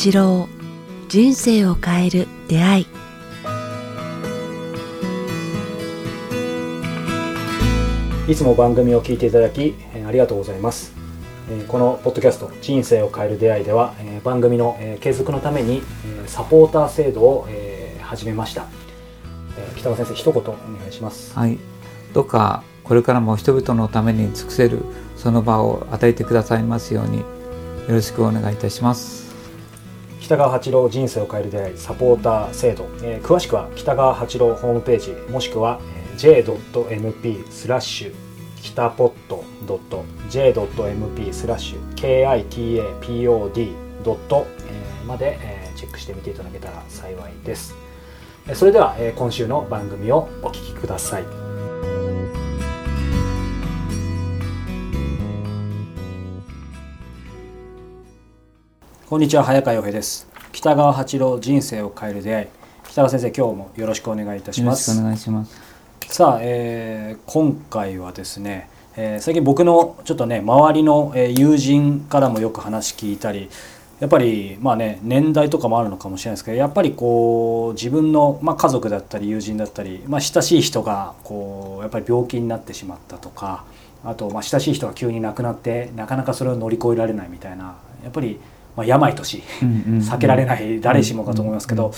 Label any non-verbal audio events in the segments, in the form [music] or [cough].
八郎人生を変える出会い。いつも番組を聞いていただきえーありがとうございます。えーこのポッドキャスト「人生を変える出会い」ではえー番組のえー継続のためにえーサポーター制度をえー始めました。えー北川先生一言お願いします。はい、どうかこれからも人々のために尽くせるその場を与えてくださいますようによろしくお願いいたします。北川八郎人生を変える出会いサポーター制度、えー詳しくは北川八郎ホームページもしくは j.mp スラッシュ北ポット .j.mp スラッシュ kitapod ドットまでチェックしてみていただけたら幸いです。それでは今週の番組をお聞きください。こんにちは早川洋平です。北川八郎人生を変える出会い。北川先生今日もよろしくお願いいたします。よろしくお願いします。さあ、えー今回はですね、えー最近僕のちょっとね周りのえー友人からもよく話聞いたりやっぱりまあね年代とかもあるのかもしれないですけどやっぱりこう自分の、まあ、家族だったり友人だったり、まあ、親しい人がこうやっぱり病気になってしまったとかあとまあ親しい人が急に亡くなってなかなかそれを乗り越えられないみたいなやっぱりまあ病とし避けられない誰しもかと思いますけど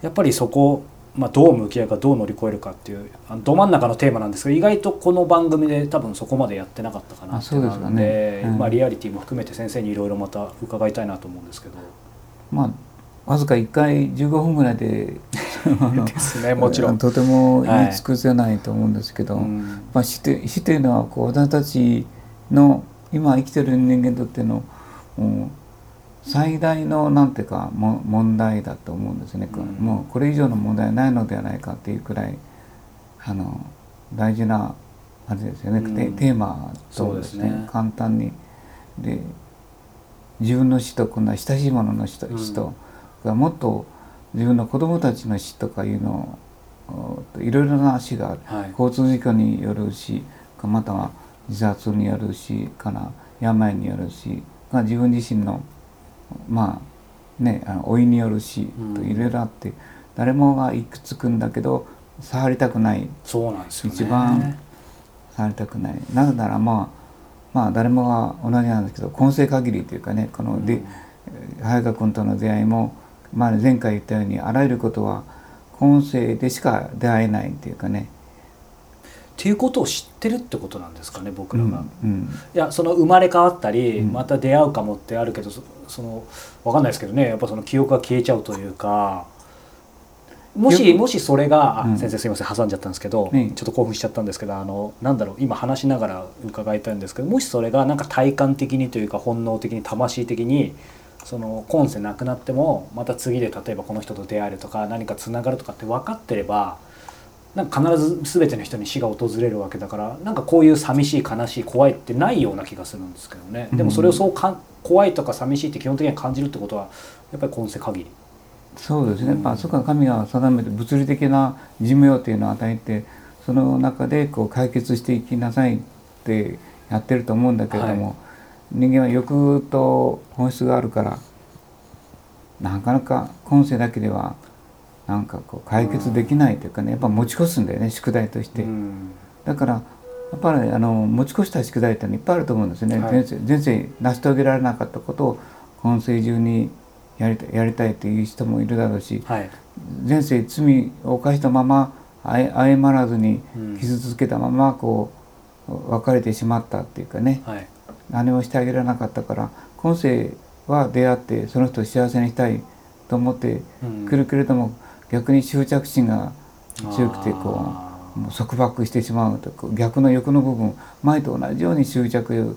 やっぱりそこ、まあ、どう向き合うかどう乗り越えるかっていうあのど真ん中のテーマなんですが意外とこの番組で多分そこまでやってなかったかなっていうのでね。うん。まあ、リアリティも含めて先生にいろいろまた伺いたいなと思うんですけど。まあわずか1回15分ぐらいで [laughs] ですねもちろん。とても言い尽くせないと思うんですけど、うんまあ、死って死というのはこう私たちの今生きてる人間にとってのうん最大のなんていうかも問題だと思うんですね、うん。もうこれ以上の問題はないのではないかっていうくらいあの大事なあれですよね、うん。テテーマとですね。ね。簡単に。で自分の死と今度は親しい者の死と,、うん。死と。がもっと自分の子供たちの死とかいうのをおいろいろな死がある。はい。交通事故による死かまたは自殺による死から病による死が自分自身のまあねあの老いによる死といろいろあって、誰もがいくつくんだけど触りたくない。そうなんですよね。一番触りたくない。なぜならまあまあ誰もが同じなんですけど今世限りというかねこので、うん。早川君との出会いも、まあ、前回言ったようにあらゆることは今世でしか出会えないというかね。っていうことを知ってるってことなんですかね僕らが。うん。いやその生まれ変わったり、うん。また出会うかもってあるけどそそのわかんないですけどねやっぱその記憶が消えちゃうというかもしもしそれがあ、うん。先生すいません挟んじゃったんですけど、ねちょっと興奮しちゃったんですけどあのなんだろう今話しながら伺いたいんですけどもしそれがなんか体感的にというか本能的に魂的にその今世なくなってもまた次で例えばこの人と出会えるとか何かつながるとかって分かってればなんか必ず全ての人に死が訪れるわけだからなんかこういう寂しい悲しい怖いってないような気がするんですけどね。でもそれをそうかん怖いとか寂しいって基本的には感じるってことはやっぱり今世限り。そうですね、まあ、そこは神が定めて物理的な寿命というのを与えてその中でこう解決していきなさいってやってると思うんだけれども、はい。人間は欲と本質があるからなかなか今世だけではなんかこう解決できないというかねやっぱ持ち越すんだよね宿題として。うん。だからやっぱりあの持ち越した宿題ってのいっぱいあると思うんですね、はい。前世成し遂げられなかったことを今世中にやりたいやりたいという人もいるだろうしはい。前世罪を犯したまま謝らずにうん。傷つけたままこう別れてしまったっていうかね。はい。何もしてあげられなかったから今世は出会ってその人を幸せにしたいと思ってうん。くるけれども逆に執着心が強くてこあうもう束縛してしまうと逆の欲の部分前と同じように執着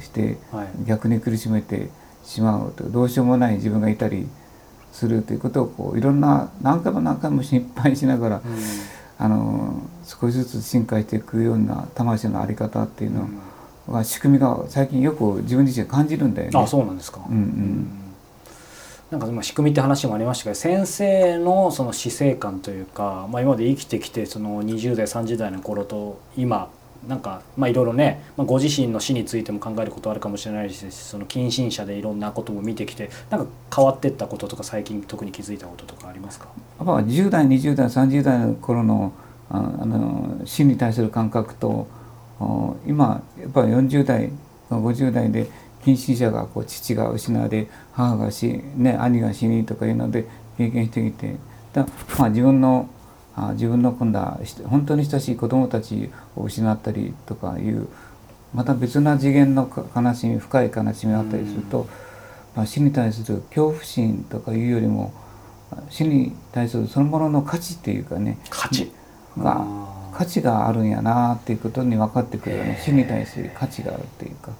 してーはい。逆に苦しめてしまうとどうしようもない自分がいたりするということをこういろんな何回も何回も失敗しながらうん。あの少しずつ進化していくような魂の在り方っていうのは仕組みが最近よく自分自身感じるんだよね。あそうなんですか。うんうんなんか今仕組みって話もありましたけど先生のその死生観というか、まあ、今まで生きてきてその20代30代の頃と今なんかまあいろいろね、まあ、ご自身の死についても考えることあるかもしれないしその近親者でいろんなことも見てきてなんか変わってったこととか最近特に気づいたこととかありますか？やっぱ10代20代30代の頃のああの死に対する感覚と今やっぱり40代50代で近親者がこう父が失われ母が死、ね、兄が死にとかいうので経験してきてだまあ自分のあ自分の今度は本当に親しい子供たちを失ったりとかいうまた別な次元の悲しみ深い悲しみがあったりすると、まあ、死に対する恐怖心とかいうよりも死に対するそのものの価値っていうかね価値。が価値があるんやなっていうことに分かってくるよね死に対する価値があるっていうか。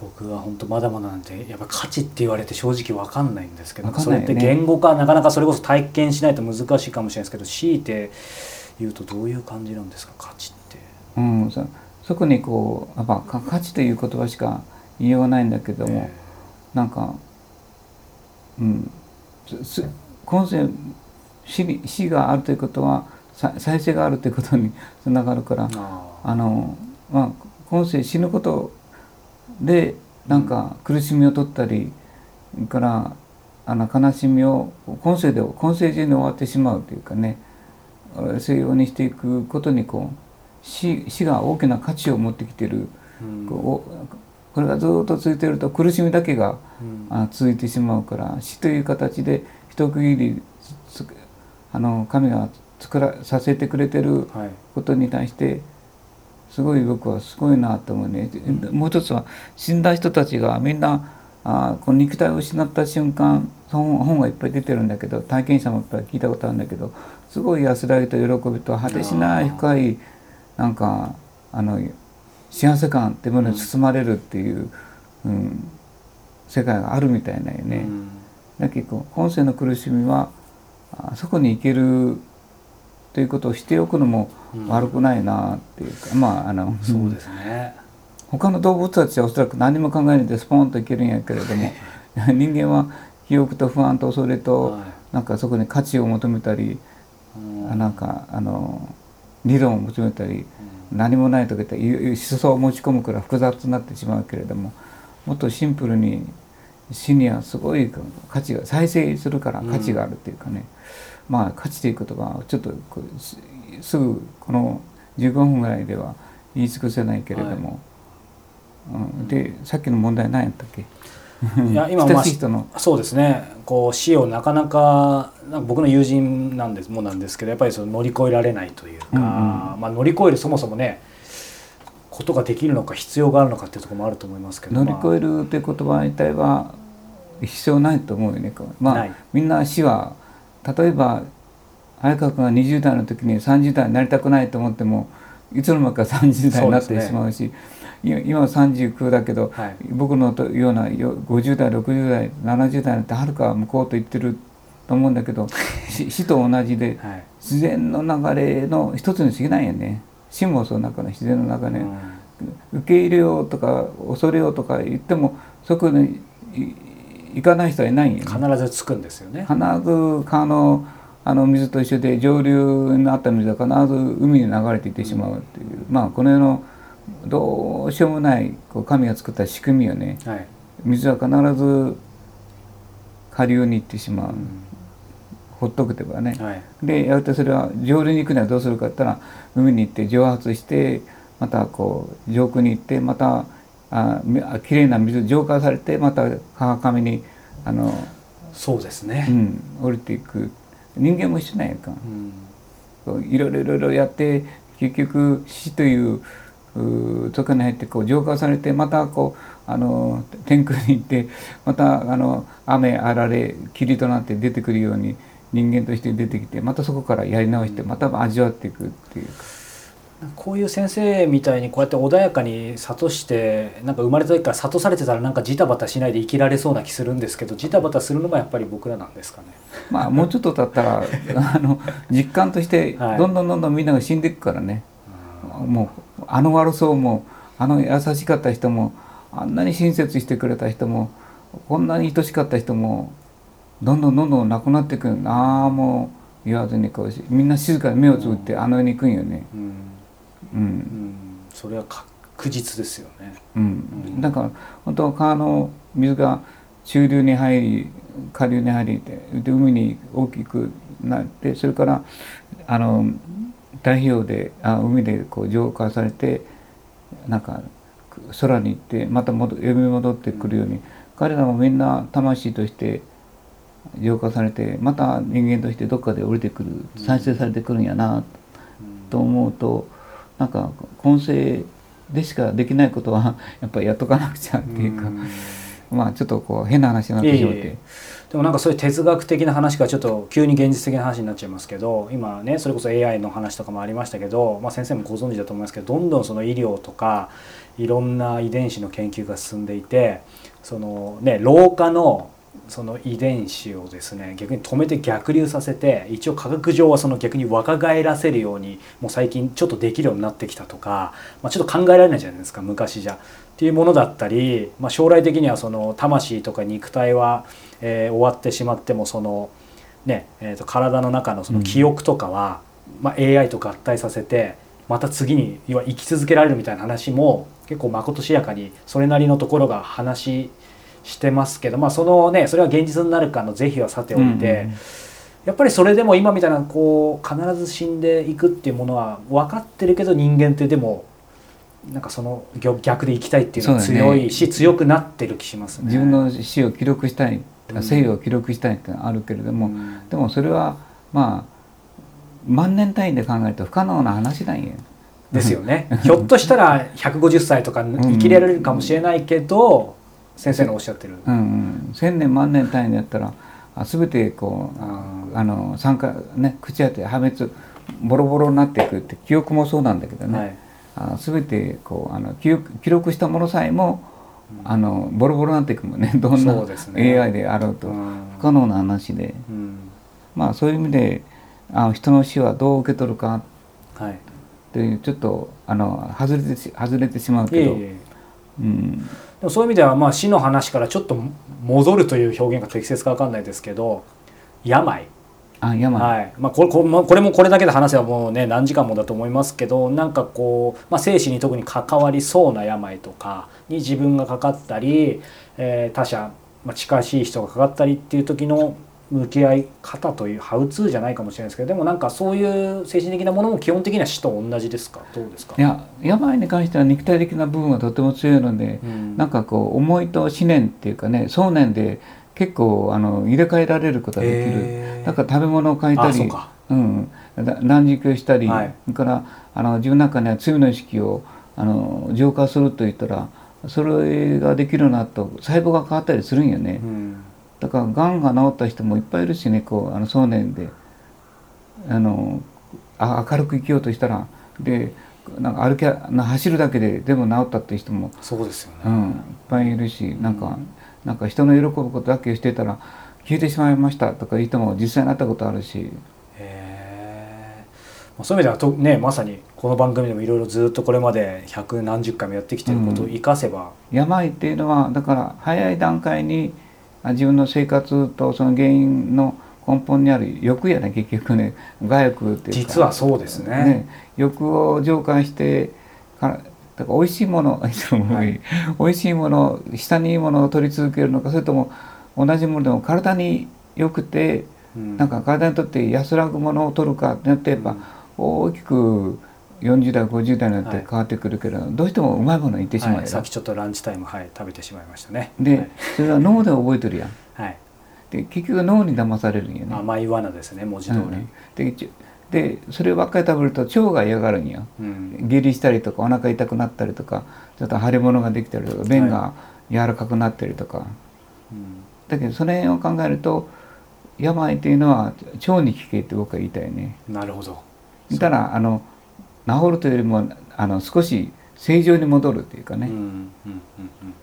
僕は本当まだまだなんてやっぱ価値って言われて正直わかんないんですけど、ね、それって言語化なかなかそれこそ体験しないと難しいかもしれないですけど強いて言うとどういう感じなんですか？価値って。うんそそこにこうやっぱ価値という言葉しか言いようがないんだけども、えー、なんかうん今世死に死があるということは再生があるということにつながるからあの、まあ、今世死ぬことでなんか苦しみを取ったりからあの悲しみを今世で今世中に終わってしまうというかねそういうようにしていくことにこう死死が大きな価値を持ってきてる、うん、ここれがずっと続いてると苦しみだけが、うん、続いてしまうから死という形で一区切りあの神が作らさせてくれてることに対して、はいすごい僕はすごいなと思うね、もう一つは死んだ人たちがみんなあこの肉体を失った瞬間本本がいっぱい出てるんだけど体験者もいっぱい聞いたことあるんだけどすごい安らぎと喜びと果てしない深いなんかあの幸せ感っていうものに包まれるっていう、うん、世界があるみたいなよね。うん、だけど今世の苦しみはあそこに行けるということをしておくのも悪くないなっていうか、うん、まああのそうですね。他の動物たちはおそらく何も考えないでスポンといけるんやけれども [laughs] 人間は記憶と不安と恐れと、はい、なんかそこに価値を求めたり、うん、なんかあの理論を求めたり、うん、何もないとか言って思想を持ち込むから複雑になってしまうけれどももっとシンプルに死にはすごい価値が再生するから価値があるっていうかね、まあ価値という言葉はちょっとすぐこの15分ぐらいでは言い尽くせないけれども、はい、うん、でさっきの問題何やったっけ？いや今、まあ、そうですね。こう死をなかなか僕の友人なんですもなんですけどやっぱりその乗り越えられないというか、うんうん、まあ、乗り越えるそもそもねことができるのか必要があるのかっていうところもあると思いますけど乗り越えるという言葉自体は必要ないと思うよね。まあ、みんな死は例えば早川君が20代の時に30代になりたくないと思ってもいつの間にか30代になってしまうし、ね、今は39だけど、はい、僕のような50代60代70代なんてはるか向こうと言ってると思うんだけど [laughs] 死と同じで、はい、自然の流れの一つに過ぎないよね。死もその中の自然の中で、うん、受け入れようとか恐れようとか言ってもそこに行かない人はいないよね。必ずつくんですよね。必ず川のあの水と一緒で上流になった水は必ず海に流れていってしまうっていう、まあこの世のどうしようもないこう神が作った仕組みよね、はい、水は必ず下流に行ってしまう、うん、ほっとくてばね、はい、でやるとそれは上流に行くにはどうするかって言ったら海に行って蒸発してまたこう上空に行ってまたあきれいな水浄化されてまた川上にあのそうですね、うん、降りていく。人間も一緒なんやか、うん、いろいろいろいろやって結局死というそこに入ってこう浄化されてまたこうあの天空に行ってまたあの雨あられ霧となって出てくるように人間として出てきてまたそこからやり直してまた味わっていくっていうか。こういう先生みたいにこうやって穏やかに諭してなんか生まれた時から諭されてたらなんかジタバタしないで生きられそうな気するんですけどジタバタするのがやっぱり僕らなんですかね。まあもうちょっと経ったら [laughs] あの実感としてどんどんどんどんみんなが死んでいくからね、はい、もうあの悪そうもあの優しかった人もあんなに親切してくれた人もこんなに愛しかった人もどんどんどんどんなくなっていくああもう言わずにこうみんな静かに目をつぶってあの世に行くんよね。うんうん、それは確実ですよね。うん。だから本当は川の水が中流に入り下流に入りで海に大きくなってそれからあの太平洋であ海でこう浄化されてなんか空に行ってまた戻呼び戻ってくるように、彼らもみんな魂として浄化されてまた人間としてどっかで降りてくる再生されてくるんやなと思うとなんか今世でしかできないことは [laughs] やっぱりやっとかなくちゃっていうか、んまあちょっとこう変な話になってしまって。いえいえでもなんかそういう哲学的な話がちょっと急に現実的な話になっちゃいますけど今ねそれこそ AI の話とかもありましたけど、まあ、先生もご存知だと思いますけどどんどんその医療とかいろんな遺伝子の研究が進んでいてそのね老化のその遺伝子をですね逆に止めて逆流させて一応科学上はその逆に若返らせるようにもう最近ちょっとできるようになってきたとか、まあ、ちょっと考えられないじゃないですか昔じゃ。っていうものだったり、まあ、将来的にはその魂とか肉体は、えー終わってしまってもその、ねえー、と体の中のその記憶とかは、まあ、AI と合体させてまた次に要は生き続けられるみたいな話も結構まことしやかにそれなりのところが話してますけど、まあ、そのねそれは現実になるかの是非はさておいて。うんやっぱりそれでも今みたいなこう必ず死んでいくっていうものは分かってるけど人間ってでもなんかその逆逆で生きたいっていうのは強いし、強くなってる気しますね。自分の死を記録したいうん生を記録したいってあるけれども、うんでもそれはまあ万年単位で考えると不可能な話なんや。ですよね。ひょっとしたら150歳とか生きられるかもしれないけど、先生のおっしゃってる。うんうん、千年万年単位でやったらあ全てこうあの酸化ね朽ち果て破滅ボロボロになっていくって記憶もそうなんだけどね、はい。あ全てこうあの記憶記録したものさえもあのボロボロになっていくもんね。[laughs] どんなそうですね。AI であろうと。うん。不可能な話で。うん。まあそういう意味であ人の死はどう受け取るか。はい。っていうちょっとあの外れてし外れてしまういえけど、いえ。うん、でもそういう意味ではまあ死の話からちょっと戻るという表現が適切かわかんないですけど、病。あ病、はいまあ、これこれもこれだけで話せばもうね何時間もだと思いますけどなんかこう、まあ、生死に特に関わりそうな病とかに自分がかかったり、えー他者、まあ、近しい人がかかったりっていう時の向き合い方というハウツーじゃないかもしれないですけどでもなんかそういう精神的なものも基本的には死と同じですか？どうですか？いや病に関しては肉体的な部分はとても強いので、うん。なんかこう思いと思念っていうかね想念で結構あの入れ替えられることができる、だから食べ物を変えたりうか。うん、だ断食をしたり、はい。それからあの自分の中には罪の意識をあの浄化すると言ったらそれができるなると細胞が変わったりするんよね、うんだからがんが治った人もいっぱいいるしねこうあの想念で。あのあ明るく生きようとしたらでなんか歩き走るだけででも治ったっていう人も、そうですよね、うん、いっぱいいるしなんか、うんなんか人の喜ぶことだけしてたら消えてしまいましたとかいう人も実際になったことあるし。そういう意味ではとねまさにこの番組でもいろいろずっとこれまで百何十回もやってきてることを生かせば、病っていうのはだから早い段階にあ自分の生活とその原因の根本にある欲やね結局ね我欲っていうか。実はそうですね。欲を浄化してからだから美味しいものはい。美味しいもの下にいいものを取り続けるのかそれとも同じものでも体に良くてうん。なんか体にとって安らぐものを取るかってなってやっぱ大きく40代50代になって変わってくるけど、どうしてもうまいもの言ってしまうよ、はい、さっきちょっとランチタイムはい食べてしまいましたね。で、それは脳で覚えてるやん。はい、はいで結局脳に騙されるんよね、甘い罠ですね文字通り、うん。でちでそればっかり食べると腸が嫌がるんようん。下痢したりとかお腹痛くなったりとかちょっと腫れ物ができたりとか便が柔らかくなったりとか、うん。だけどその辺を考えると病っていうのは腸に効けって僕は言いたいね。なるほど。たらあの治るというよりもあの少し正常に戻るっていうかね、うんうんうんうん。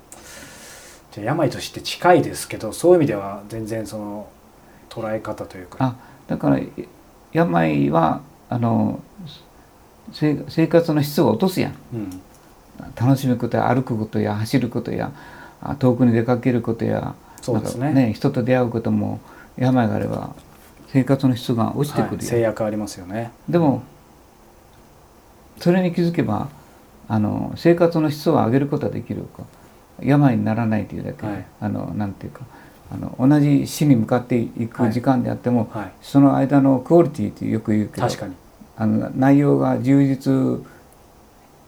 じゃあ病として近いですけどそういう意味では全然その捉え方というか。あだから病はあのせ生活の質を落とすやん。うん。楽しむことや歩くことや走ることやあ遠くに出かけることやそうですね。なんか人と出会うことも病があれば生活の質が落ちてくはい、制約ありますよね。でもそれに気づけばあの生活の質を上げることができるか。病にならないというだけで、はい。あのなんていうかあの同じ死に向かっていく時間であっても、はい。その間のクオリティってよく言うけど確かに、あの内容が充実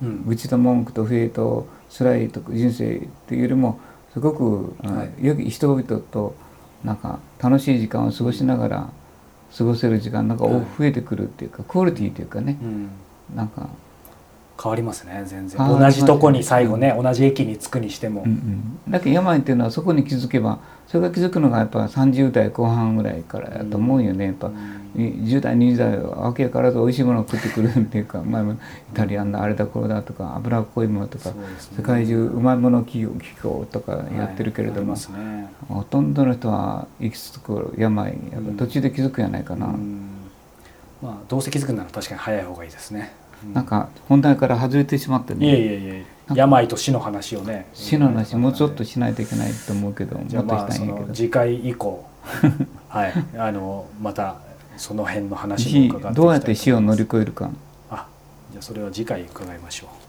うん。愚痴と文句と不平と辛いと人生というよりもすごく、はい。よき人々となんか楽しい時間を過ごしながら過ごせる時間なんかはい。増えてくるっていうか、クオリティというかね。うんなんか、変わりますね全然。同じとこに最後ね、同じ駅に着くにしても、うんうん、だけど病っていうのはそこに気づけばそれが気づくのがやっぱ30代後半ぐらいからやと思うよね。やっぱ。うん10代20代はわけやからず美味しいものを食ってくるっていうか [laughs] 前もイタリアンだあれだこれだとか脂っこいものとかね。世界中うまいもの企業機構とかやってるけれども、はいね。ほとんどの人は行き着く病やっぱ途中で気づくんやないかな、うんまあどうせ気づくなら確かに早い方がいいですね、うん。なんか本題から外れてしまっていえいねえいえ。病と死の話をね。死の話もうちょっとしないといけないと思うけどもっとじゃあまあそしたいんやけど。の次回以降 [laughs] はい。あのまたその辺の話も死伺ってどうやって死を乗り越えるか。あじゃあそれは次回伺いましょう。はい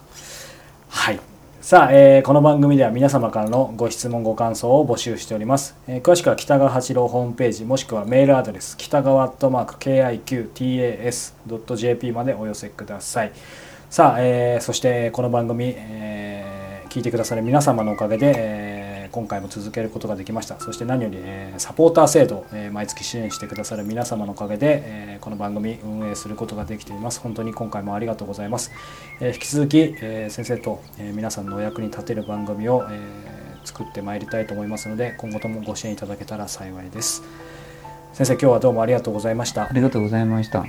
さあ、えーこの番組では皆様からのご質問ご感想を募集しております、えー詳しくは北川八郎ホームページもしくはメールアドレス北川アットマーク KIQTAS.jp までお寄せください。さあ、えーそしてこの番組、えー聞いてくださる皆様のおかげで、えー今回も続けることができました。そして何より、えサポーター制度、え毎月支援してくださる皆様のおかげで、えこの番組運営することができています。本当に今回もありがとうございます、え引き続き、え先生と、え皆さんのお役に立てる番組を、え作ってまいりたいと思いますので今後ともご支援いただけたら幸いです。先生今日はどうもありがとうございました。ありがとうございました。